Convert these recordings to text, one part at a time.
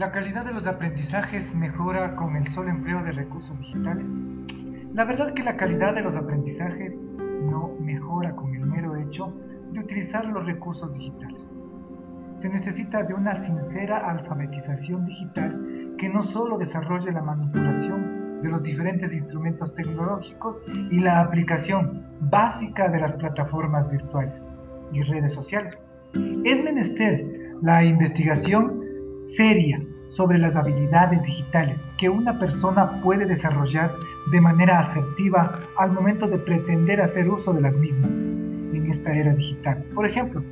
¿La calidad de los aprendizajes mejora con el solo empleo de recursos digitales? La verdad que la calidad de los aprendizajes no mejora con el mero hecho de utilizar los recursos digitales. Se necesita de una sincera alfabetización digital que no solo desarrolle la manipulación de los diferentes instrumentos tecnológicos y la aplicación básica de las plataformas virtuales y redes sociales. Es menester la investigación seria sobre las habilidades digitales que una persona puede desarrollar de manera asertiva al momento de pretender hacer uso de las mismas en esta era digital. Por ejemplo,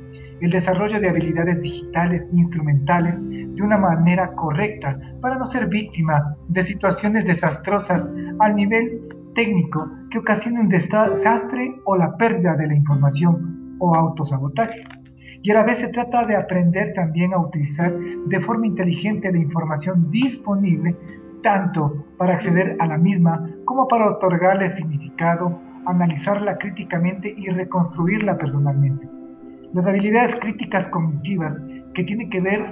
el desarrollo de habilidades digitales instrumentales de una manera correcta para no ser víctima de situaciones desastrosas al nivel técnico que ocasionen desastre o la pérdida de la información o autosabotaje. Y a la vez se trata de aprender también a utilizar de forma inteligente la información disponible, tanto para acceder a la misma como para otorgarle significado, analizarla críticamente y reconstruirla personalmente. Las habilidades críticas cognitivas, que tienen que ver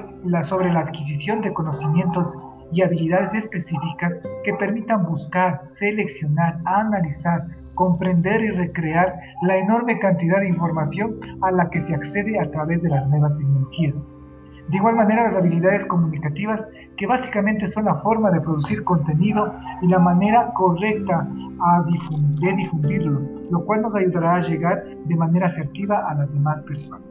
sobre la adquisición de conocimientos y habilidades específicas que permitan buscar, seleccionar, analizar, comprender y recrear la enorme cantidad de información a la que se accede a través de las nuevas tecnologías. De igual manera, las habilidades comunicativas, que básicamente son la forma de producir contenido y la manera correcta de difundirlo, lo cual nos ayudará a llegar de manera asertiva a las demás personas.